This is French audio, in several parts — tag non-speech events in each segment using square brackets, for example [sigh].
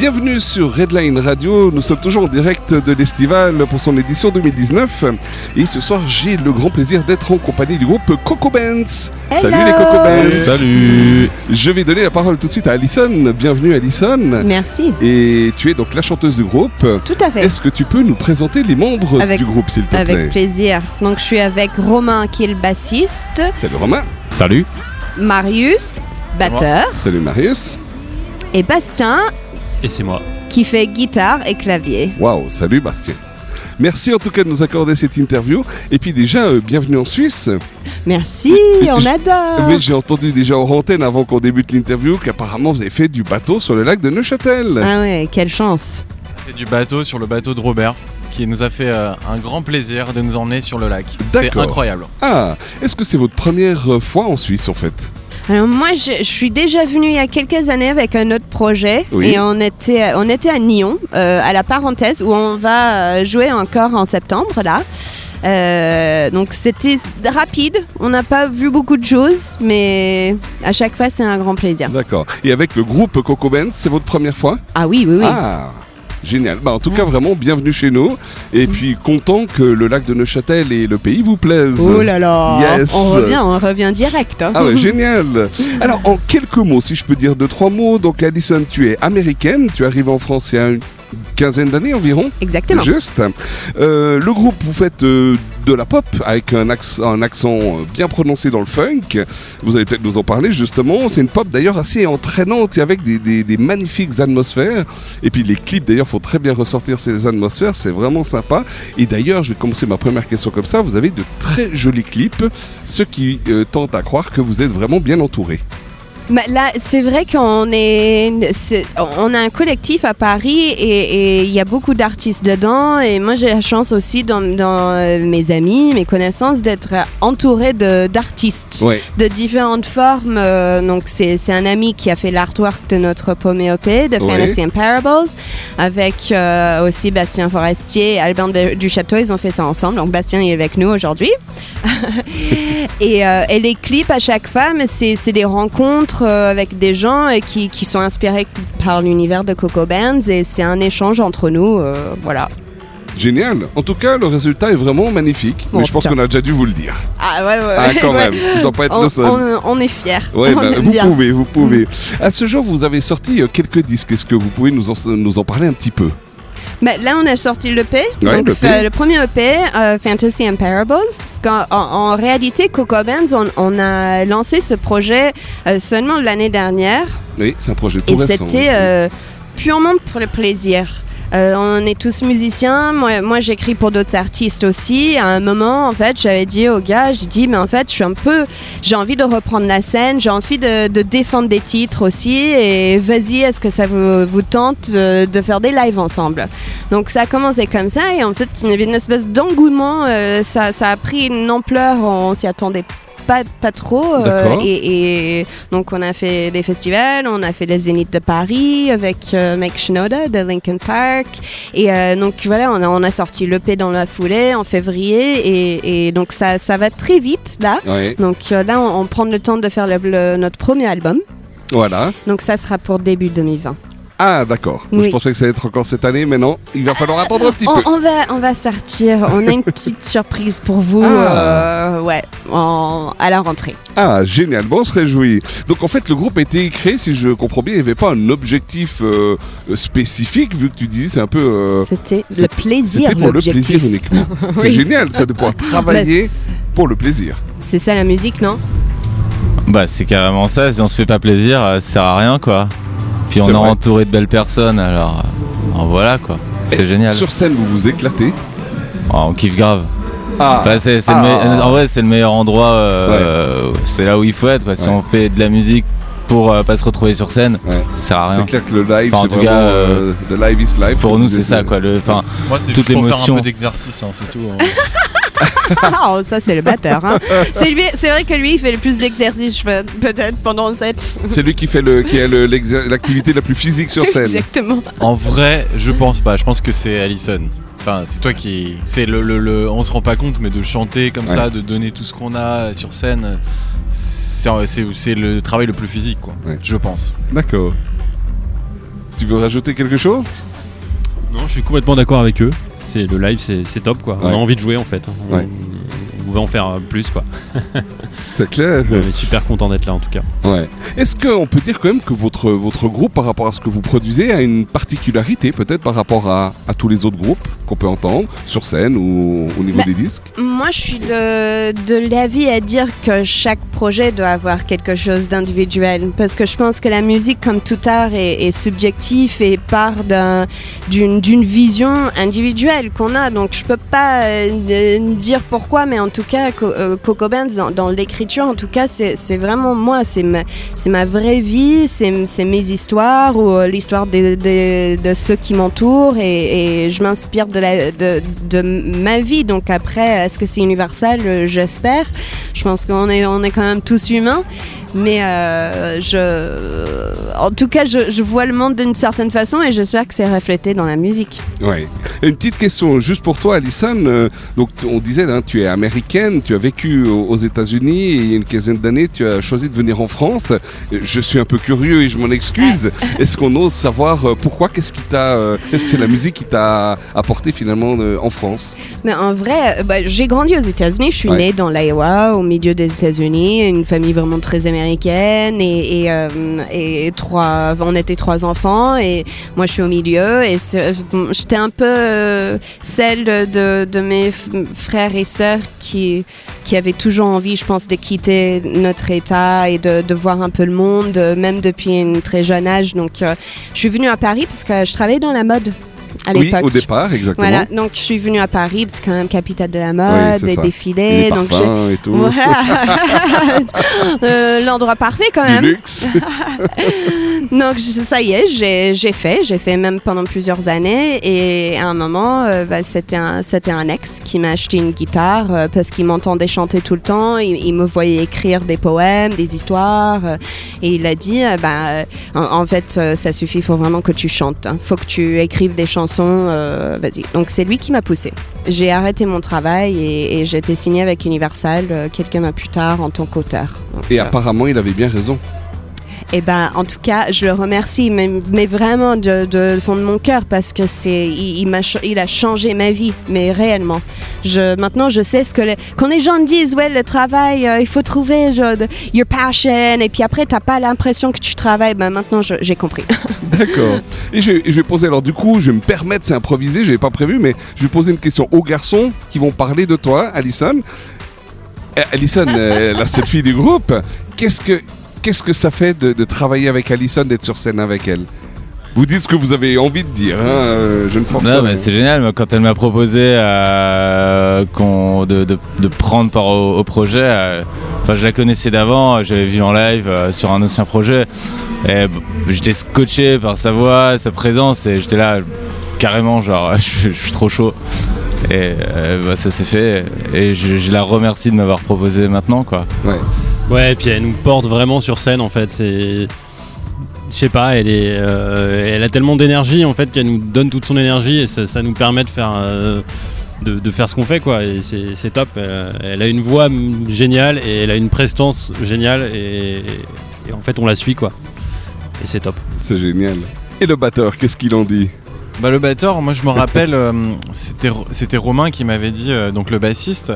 Bienvenue sur Redline Radio. Nous sommes toujours en direct de l'Estival pour son édition 2019. Et ce soir, j'ai le grand plaisir d'être en compagnie du groupe Coco Bands. Salut les Coco Bands. Salut Je vais donner la parole tout de suite à Alison. Bienvenue Alison. Merci, Et tu es donc la chanteuse du groupe. tout à fait. Est-ce que tu peux nous présenter les membres Avec- du groupe, s'il te Avec plaît plaisir. Donc je suis avec Romain qui est le bassiste, Salut Romain. Salut Marius, C'est batteur, Salut Marius. et Bastien Et c'est moi. qui fait guitare et clavier. Waouh, salut Bastien. Merci en tout cas de nous accorder cette interview. Et puis déjà, euh, bienvenue en Suisse. Merci, [laughs] on adore. Mais j'ai entendu déjà en antenne avant qu'on débute l'interview qu'apparemment vous avez fait du bateau sur le lac de Neuchâtel. Ah ouais, quelle chance. fait du bateau sur le bateau de Robert qui nous a fait euh, un grand plaisir de nous emmener sur le lac. C'était D'accord. incroyable. Ah, est-ce que c'est votre première euh, fois en Suisse en fait? Alors moi, je, je suis déjà venue il y a quelques années avec un autre projet Oui. et on était, on était à Nyon, euh, à la parenthèse, où on va euh, jouer encore en septembre là. Euh, donc c'était rapide, on n'a pas vu beaucoup de choses, mais à chaque fois c'est un grand plaisir. D'accord. Et avec le groupe Coco c'est votre première fois? Ah oui, oui, oui. Ah Génial. Bah, en tout cas, vraiment, bienvenue chez nous. Et puis, content que le lac de Neuchâtel et le pays vous plaisent. Oh là là, Yes. on revient, on revient direct. hein. Ah ouais, [laughs] génial. Alors, en quelques mots, si je peux dire deux, trois mots. Donc, Alison, tu es américaine. Tu arrives en France il y a une quinzaine d'années environ. Exactement. Juste. Euh, le groupe, vous faites euh, de la pop avec un, acc- un accent euh, bien prononcé dans le funk. Vous allez peut-être nous en parler justement. C'est une pop d'ailleurs assez entraînante et avec des, des- des magnifiques atmosphères. Et puis les clips d'ailleurs font très bien ressortir ces atmosphères. C'est vraiment sympa. Et d'ailleurs, je vais commencer ma première question comme ça. Vous avez de très jolis clips, ce qui euh, tente à croire que vous êtes vraiment bien entouré. Bah, là, c'est vrai qu'on est, on a un collectif à Paris et il y a beaucoup d'artistes dedans. Et moi, j'ai la chance aussi dans, dans, euh, mes amis, mes connaissances, d'être entourée de- d'artistes Ouais. de différentes formes. Euh, donc, c'est un ami qui a fait l'artwork de notre EP, de Ouais. Fantasy and Parables, avec euh, aussi Bastien Forestier et Albin de- du Château. Ils ont fait ça ensemble. Donc, Bastien est avec nous aujourd'hui. [laughs] et, euh, et les clips à chaque femme, c'est c'est des rencontres euh, avec des gens qui, qui sont inspirés par l'univers de Coco Bands et c'est un échange entre nous. euh, voilà. Génial. En tout cas, le résultat est vraiment magnifique. Bon, mais je pense qu'on a déjà dû vous le dire. Ah ouais, ouais. Ah, quand [laughs] ouais. même. Vous pas être On, le seul. on- on est fiers. Ouais, [laughs] On bah, vous bien. pouvez, vous pouvez. À ce jour, vous avez sorti euh, quelques disques. Est-ce que vous pouvez nous en, nous en parler un petit peu? Mais là, on a sorti l'EP. Ouais, donc, fa- le premier EP, euh, Fantasy and Parables. Parce qu'en en, en réalité, Coco Bands, on, on a lancé ce projet euh, seulement l'année dernière. Oui, c'est un projet tout Et c'était euh, purement pour le plaisir. Euh, on est tous musiciens. Moi, moi j'écris pour d'autres artistes aussi. À un moment, en fait, j'avais dit au gars, j'ai dit, mais en fait, je suis un peu, j'ai envie de reprendre la scène, j'ai envie de, défendre des titres aussi. Et vas-y, est-ce que ça vous, tente de faire des lives ensemble? Donc ça a commencé comme ça. Et en fait, il y avait une espèce d'engouement. euh, ça, ça a pris une ampleur. On s'y attendait pas, pas trop. euh, et, et donc on a fait des festivals, on a fait les Zénith de Paris avec euh, Mike Shinoda de Linkin Park. Et euh, donc voilà, on a, on a sorti l'EP dans la foulée en février. Et, et donc ça, ça va très vite là. Donc là, on, on prend le temps de faire le- le- notre premier album. voilà. Donc ça sera pour début 2020. Ah, d'accord. Oui. Je pensais que ça allait être encore cette année, mais non, il va falloir attendre un petit On, peu. on va, on va sortir. On a une petite surprise pour vous. Ah. euh, ouais, en- à la rentrée. Ah, génial, bon, on se réjouit. Donc en fait, le groupe a été créé, si je comprends bien, il n'y avait pas un objectif euh, spécifique, vu que tu dis c'est un peu... euh, C'était le plaisir, C'était pour le plaisir uniquement. [laughs] C'est génial, ça, de pouvoir [laughs] travailler pour le plaisir. C'est ça la musique, non? Bah, c'est carrément ça. Si on se fait pas plaisir, ça sert à rien, quoi. Puis on C'est est entouré de belles personnes, alors, euh, alors voilà, quoi. C'est génial. Sur scène, vous vous éclatez. Oh, on kiffe grave. Ah, Bah, c'est, c'est le Ah. me- En vrai, c'est le meilleur endroit. euh, C'est là où il faut être. quoi. Si Ouais. on fait de la musique pour euh, pas se retrouver sur scène, Ouais. ça sert à c'est rien. clair que le live, Enfin, en c'est tout vraiment... cas, euh, le live is live. Pour nous, c'est ça, quoi. Le, Moi, c'est Toute juste pour faire un l'émotion. peu d'exercice, hein, c'est tout. hein. [laughs] Ah, [laughs] oh, ça c'est le batteur. hein. c'est lui, c'est vrai que lui il fait le plus peux- peut-être pendant cette. C'est lui qui fait le, qui a l'activité la plus physique sur scène. Exactement. En vrai, je pense pas. Je pense que c'est Allison. Enfin, c'est toi qui. C'est le, le, le- On se rend pas compte, mais de chanter comme Ouais. ça, de donner tout ce qu'on a sur scène, c'est le travail le plus physique, quoi. Ouais. Je pense. D'accord. Tu veux rajouter quelque chose? Non, je suis complètement d'accord avec eux. C'est le live, c'est top quoi. On a envie de jouer en fait. On, Ouais. on va en faire plus quoi. [laughs] C'est clair On est super content d'être là en tout cas. Ouais. Est-ce qu'on peut dire quand même que votre, votre groupe, par rapport à ce que vous produisez, a une particularité peut-être par rapport à, à tous les autres groupes qu'on peut entendre sur scène ou au niveau Bah, des disques? Moi je suis de, de l'avis à dire que chaque projet doit avoir quelque chose d'individuel parce que je pense que la musique comme tout art est, est subjectif et part d'un- d'une d'une vision individuelle qu'on a donc je peux pas euh, dire pourquoi mais en tout cas Co- euh, Coco Bands dans, l'écriture en tout cas c'est vraiment moi c'est ma, vraie vie c'est mes histoires ou euh, l'histoire de ceux qui m'entourent et, je m'inspire de, ma vie. Donc après est-ce que c'est universel? Euh, j'espère. Je pense qu'on est, on est quand même tous humains mais euh, je, en tout cas je, je vois le monde d'une certaine façon et j'espère que c'est reflété dans la musique Ouais. Une petite question juste pour toi, Alison. Euh, donc, on disait, hein, tu es américaine, tu as vécu aux États-Unis et il y a une quinzaine d'années, tu as choisi de venir en France. Je suis un peu curieux et je m'en excuse. Est-ce qu'on ose savoir euh, pourquoi Qu'est-ce qui t'a Est-ce que c'est la musique qui t'a apporté finalement en France? Mais en vrai, bah, j'ai grandi aux États-Unis. Je suis Ouais. née dans l'Iowa, au milieu des États-Unis, une famille vraiment très américaine et, et, euh, et trois, on était trois enfants et moi je suis au milieu et j'étais un peu euh, celle de, de mes frères et sœurs qui qui avaient toujours envie, je pense, de quitter notre état et de, de voir un peu le monde, même depuis un très jeune âge. Donc, euh, je suis venue à Paris parce que je travaillais dans la mode à Oui, l'époque. au départ, exactement. Voilà, donc je suis venue à Paris, c'est quand même capitale de la Oui, mode, des défilés, les donc j'ai- parfums et tout. Voilà. [laughs] [laughs] Euh, L'endroit parfait quand Du même. luxe. [laughs] Donc je- ça y est, j'ai j'ai fait, j'ai fait même pendant plusieurs années et à un moment, euh, bah, c'était un, c'était un ex qui m'a acheté une guitare euh, parce qu'il m'entendait chanter tout le temps, il, il me voyait écrire des poèmes, des histoires et il a dit, bah, en, en fait ça suffit, il faut vraiment que tu chantes, hein. faut que tu écrives des chansons, euh, vas-y. Donc c'est lui qui m'a poussé. J'ai arrêté mon travail et, et j'ai été signée avec Universal euh, quelques mois plus tard en tant qu'auteur. Et euh, apparemment, il avait bien raison. Eh ben, en tout cas, je le remercie, mais, vraiment de, fond de mon cœur, parce que c'est, il, ch- il a changé ma vie, mais réellement. Je, maintenant, je sais ce que les, quand les gens disent, ouais, le travail, euh, il faut trouver genre, your passion, et puis après, t'as pas l'impression que tu travailles. Ben maintenant, j'ai compris. [laughs] D'accord. Et je, vais poser, alors du coup, je vais me permettre, c'est improvisé, je n'avais pas prévu, mais je vais poser une question aux garçons qui vont parler de toi, Alison. Euh, Alison, la seule fille du groupe, qu'est-ce que, qu'est-ce que ça fait de, de travailler avec Alison, d'être sur scène avec elle? Vous dites ce que vous avez envie de dire, hein, euh, je ne force Non, mais c'est génial. Quand elle m'a proposé euh, de, de- de prendre part au, au projet, euh, enfin, je la connaissais d'avant. J'avais vu en live euh, sur un ancien projet. Et j'étais scotché par sa voix, sa présence, et j'étais là carrément, genre, [laughs] je, je suis trop chaud. Et euh, bah, ça s'est fait. Et je, je la remercie de m'avoir proposé maintenant, quoi. Ouais. Ouais, et puis elle nous porte vraiment sur scène en fait. C'est. Je sais pas, elle, est, euh, elle a tellement d'énergie en fait qu'elle nous donne toute son énergie et ça, ça nous permet de faire, euh, de, de faire ce qu'on fait quoi. Et c'est c'est top. Euh, elle a une voix géniale et elle a une prestance géniale et, et en fait on la suit quoi. Et c'est top. C'est génial. Et le batteur, qu'est-ce qu'il en dit? Bah le batteur, moi je me rappelle, euh, c'était c'était Romain qui m'avait dit, euh, donc le bassiste,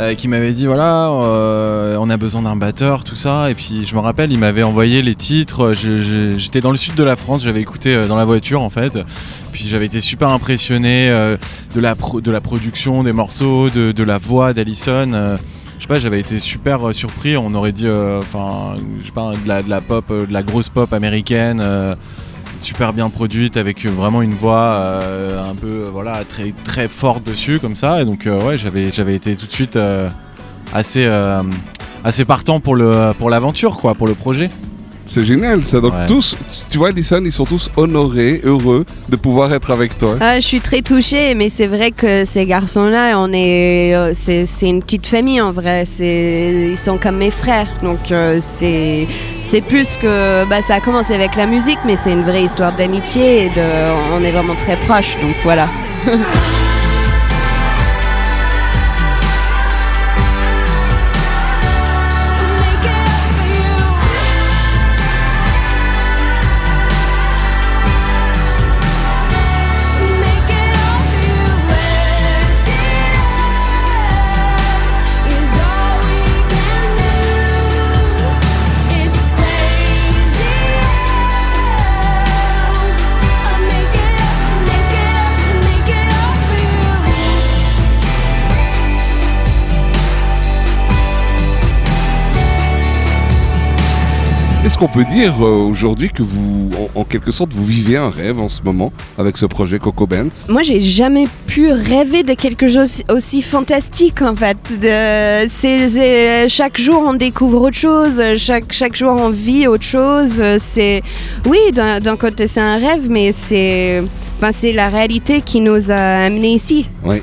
euh, qui m'avait dit voilà, euh, on a besoin d'un batteur, tout ça. Et puis je me rappelle, il m'avait envoyé les titres. J'étais dans le sud de la France, j'avais écouté euh, dans la voiture en fait. Puis j'avais été super impressionné de la pro- de la production des morceaux, de, la voix d'Alison. je sais pas, j'avais été super surpris. On aurait dit, enfin, je sais pas, de la, pop, de la grosse pop américaine. Super bien produite avec euh, vraiment une voix euh, un peu euh, voilà très très forte dessus comme ça. Et donc ouais j'avais j'avais été tout de suite assez assez partant pour le pour l'aventure quoi pour le projet C'est génial ça. Donc Ouais. tous, tu vois, Alison, ils sont tous honorés, heureux de pouvoir être avec toi. Ah, je suis très touchée, mais c'est vrai que ces garçons-là, on est, euh, c'est, c'est une petite famille en vrai. C'est, ils sont comme mes frères, donc euh, c'est, c'est plus que, bah, ça a commencé avec la musique, mais c'est une vraie histoire d'amitié et de, on est vraiment très proches, donc voilà. [laughs] qu'on peut dire euh, aujourd'hui que vous, en, en quelque sorte, vous vivez un rêve en ce moment avec ce projet Coco Bands Moi, j'ai jamais pu rêver de quelque chose aussi fantastique en fait. De, chaque jour, on découvre autre chose. Chaque, chaque jour, on vit autre chose. C'est, oui, d'un, côté, c'est un rêve, mais c'est, c'est la réalité qui nous a amenés ici. Oui.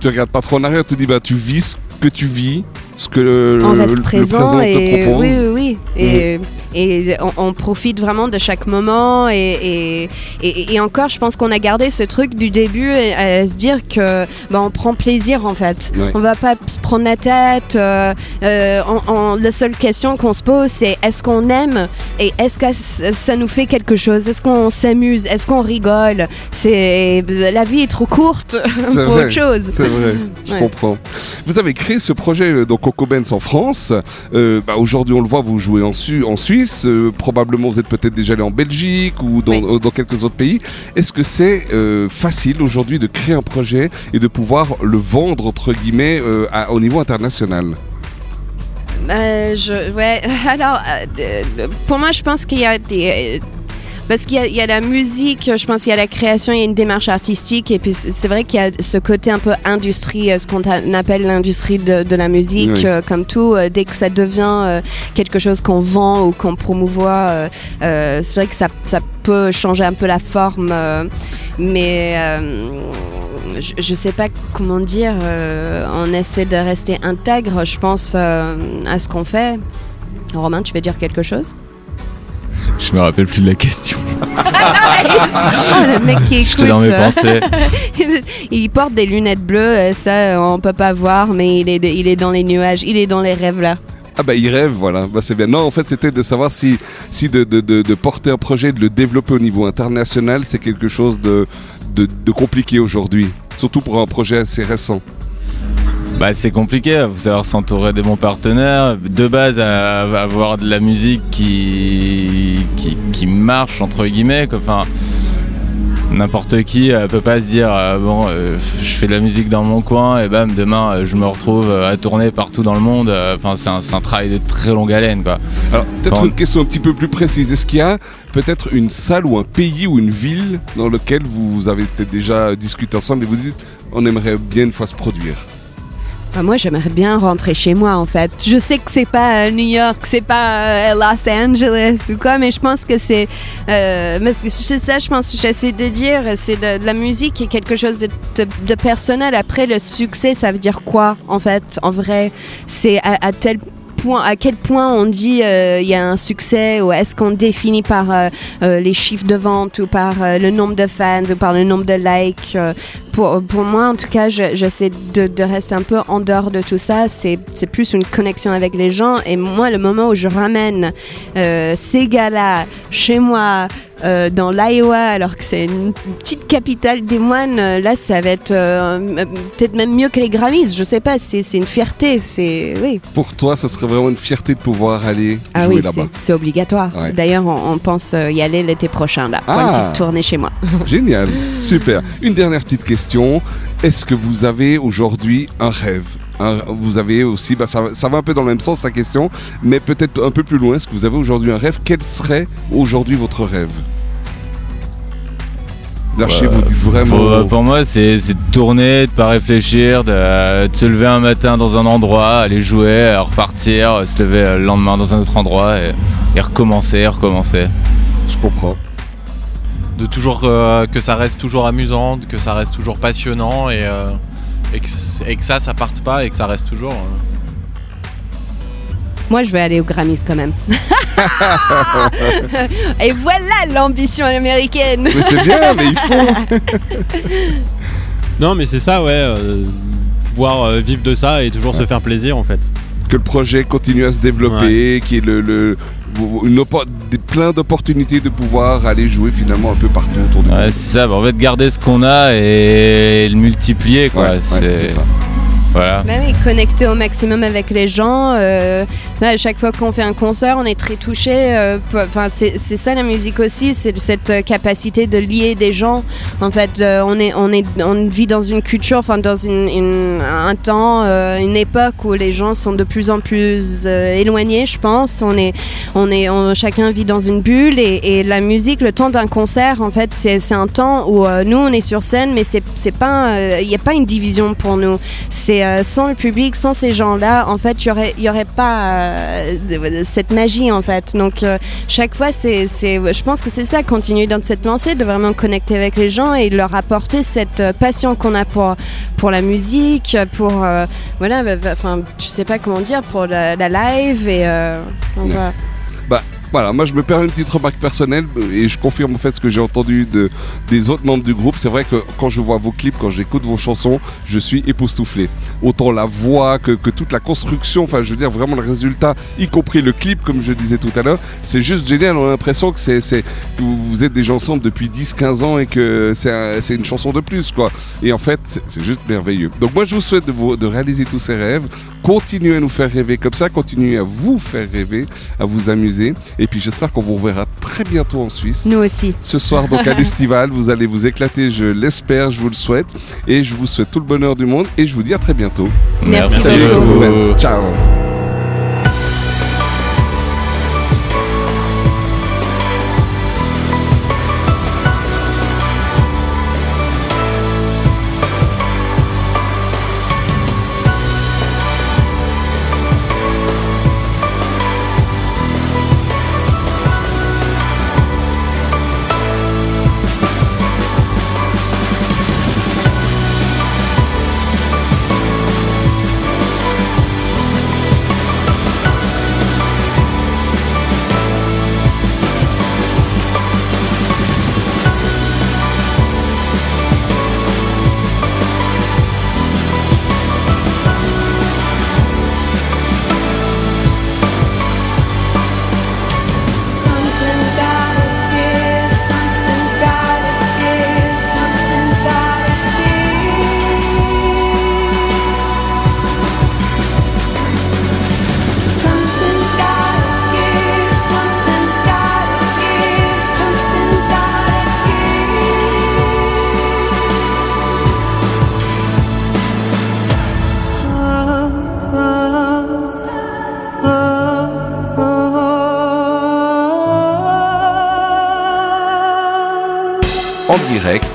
Tu regardes pas trop en arrière, tu dis bah tu vis ce que tu vis, ce que le, présent et te propose. oui, oui, oui. Et, et on, on profite vraiment de chaque moment et, et, et- et encore, je pense qu'on a gardé ce truc du début à, à se dire que bah, on prend plaisir en fait. Ouais. On va pas se prendre la tête. euh, euh, on- on- la seule question qu'on se pose, c'est est-ce qu'on aime et est-ce que ça nous fait quelque chose? Est-ce qu'on s'amuse? Est-ce qu'on rigole? C'est la vie est trop courte [laughs] pour vrai. autre chose. C'est vrai, [laughs] je Ouais. comprends. Vous avez créé ce projet euh, donc Coco Benz en France. Euh, bah, Aujourd'hui, on le voit, vous jouez en, Su- en Suisse. Euh, probablement, vous êtes peut-être déjà allé en Belgique ou dans, Oui. euh, dans quelques autres pays. Est-ce que c'est euh, facile aujourd'hui de créer un projet et de pouvoir le vendre, entre guillemets, euh, à- au niveau international? Je, ouais, [laughs] alors, pour moi, je pense qu'il y a des. Parce qu'il y, y a la musique, je pense qu'il y a la création, il y a une démarche artistique, et puis c'est vrai qu'il y a ce côté un peu industrie, euh, ce qu'on appelle l'industrie de, de la musique, Oui. euh, comme tout. euh, dès que ça devient euh, quelque chose qu'on vend ou qu'on promouvoit, c'est vrai que ça, ça peut changer un peu la forme, mais je, je sais pas comment dire. on essaie de rester intègre, je pense, à ce qu'on fait. Romain, tu veux dire quelque chose? Je me rappelle plus de la question. [laughs] Oh, le mec qui écoute. J'étais dans mes pensées. [laughs] il porte des lunettes bleues, euh, ça euh, on peut pas voir, mais il est, de- il est dans les nuages, il est dans les rêves là. Ah bah il rêve, voilà, bah, c'est bien. Non, en fait, c'était de savoir si, si de, de, de, de porter un projet, de le développer au niveau international, c'est quelque chose de, de, de compliqué aujourd'hui. Surtout pour un projet assez récent. Bah, c'est compliqué, faut savoir s'entourer des bons partenaires. De base, à, à avoir de la musique qui, qui, qui marche, entre guillemets. quoi. Enfin, n'importe qui euh, peut pas se dire euh, bon, euh, je fais de la musique dans mon coin et bam, demain euh, je me retrouve à tourner partout dans le monde. Enfin, c'est un, travail de très longue haleine, quoi. Alors, peut-être une question un petit peu plus précise. Est-ce qu'il y a peut-être une salle ou un pays ou une ville dans lequel vous avez peut-être déjà discuté ensemble et vous dites on aimerait bien une fois se produire? Moi j'aimerais bien rentrer chez moi en fait. Je sais que c'est pas euh, New York, c'est pas euh, Los Angeles ou quoi, mais je pense que c'est. Euh, c'est ça, je pense que j'essaie de dire, c'est de, de la musique et quelque chose de personnel. Après le succès, ça veut dire quoi en fait En vrai, c'est à, à tel point, à quel point on dit euh, il y a un succès ou est-ce qu'on définit par euh, euh, les chiffres de vente ou par euh, le nombre de fans ou par le nombre de likes pour, pour moi, en tout cas, je- j'essaie de, de rester un peu en dehors de tout ça. C'est plus une connexion avec les gens. Et moi, le moment où je ramène ces gars-là chez moi, euh, dans l'Iowa, alors que c'est une petite capitale des moines, euh, là, ça va être euh, peut-être même mieux que les Grammys. Je sais pas, c'est une fierté. C'est oui. Pour toi, ça serait vraiment une fierté de pouvoir aller Ah jouer oui, là-bas. c'est- obligatoire. Ouais. D'ailleurs, on, on pense y aller l'été prochain, là, pour Ah. une petite tournée chez moi. [laughs] Génial, super. Une dernière petite question. Est-ce que vous avez aujourd'hui un rêve? Un- Vous avez aussi, bah, ça, va- ça va un peu dans le même sens la question, mais peut-être un peu plus loin. Est-ce que vous avez aujourd'hui un rêve? Quel serait aujourd'hui votre rêve? Lâchez, vous dites vraiment. Pour, euh, pour moi, c'est de tourner, de pas réfléchir, de, de se lever un matin dans un endroit, aller jouer, euh, repartir, euh, se lever euh, le lendemain dans un autre endroit et, et recommencer, recommencer. Je comprends. De toujours euh, que ça reste toujours amusant, que ça reste toujours passionnant et, euh, et, que, c- et que ça, ça parte pas et que ça reste toujours. euh. Moi, je vais aller aux Grammys quand même. [laughs] Et voilà l'ambition américaine. Mais c'est bien, mais il faut. [laughs] Non, mais c'est ça, ouais. euh, pouvoir euh, vivre de ça et toujours se faire plaisir en fait. que le projet continue à se développer, qu'il y ait le, le- une plein d'opportunités de pouvoir aller jouer finalement un peu partout autour du Ouais, c'est ça, bah, en fait, garder ce qu'on a et le multiplier, quoi. Ouais, c'est ça. Voilà. Même et connecter au maximum avec les gens. euh, à chaque fois qu'on fait un concert, on est très touché. euh, c'est ça la musique aussi, c'est cette euh, capacité de lier des gens. En fait, on vit dans une culture, enfin dans un temps, une époque où les gens sont de plus en plus éloignés. Je pense. On est, on est, chacun vit dans une bulle et, la musique, le temps d'un concert, en fait, c'est un temps où nous on est sur scène, mais c'est pas, il n'y a pas une division pour nous. C'est euh, sans le public, sans ces gens-là, en fait, il y aurait, y aurait pas euh, cette magie en fait. Donc euh, chaque fois, c'est, c'est, je pense que c'est ça, continuer dans cette lancée, de vraiment connecter avec les gens et leur apporter cette passion qu'on a pour pour la musique, pour voilà, bah, bah, enfin, je sais pas comment dire, pour la, la live et donc, Ouais. voilà. Voilà, moi je me permets une petite remarque personnelle euh, et je confirme en fait ce que j'ai entendu de, des autres membres du groupe. C'est vrai que quand je vois vos clips, quand j'écoute vos chansons, je suis époustouflé. Autant la voix que, que toute la construction, enfin je veux dire vraiment le résultat, y compris le clip comme je disais tout à l'heure, c'est juste génial. On a l'impression que, c'est, vous êtes déjà ensemble depuis 10-15 ans et que c'est, c'est une chanson de plus quoi. Et en fait, c'est, juste merveilleux. Donc moi je vous souhaite de, réaliser tous ces rêves. Continuez à nous faire rêver comme ça, continuez à vous faire rêver, à vous amuser. Puis j'espère qu'on vous reverra très bientôt en Suisse. Nous aussi. Ce soir donc à [laughs] l'estival, vous allez vous éclater, je l'espère, je vous le souhaite. Et je vous souhaite tout le bonheur du monde et je vous dis à très bientôt. Merci Salut beaucoup. Ciao.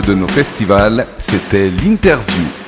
De nos festivals, c'était l'interview.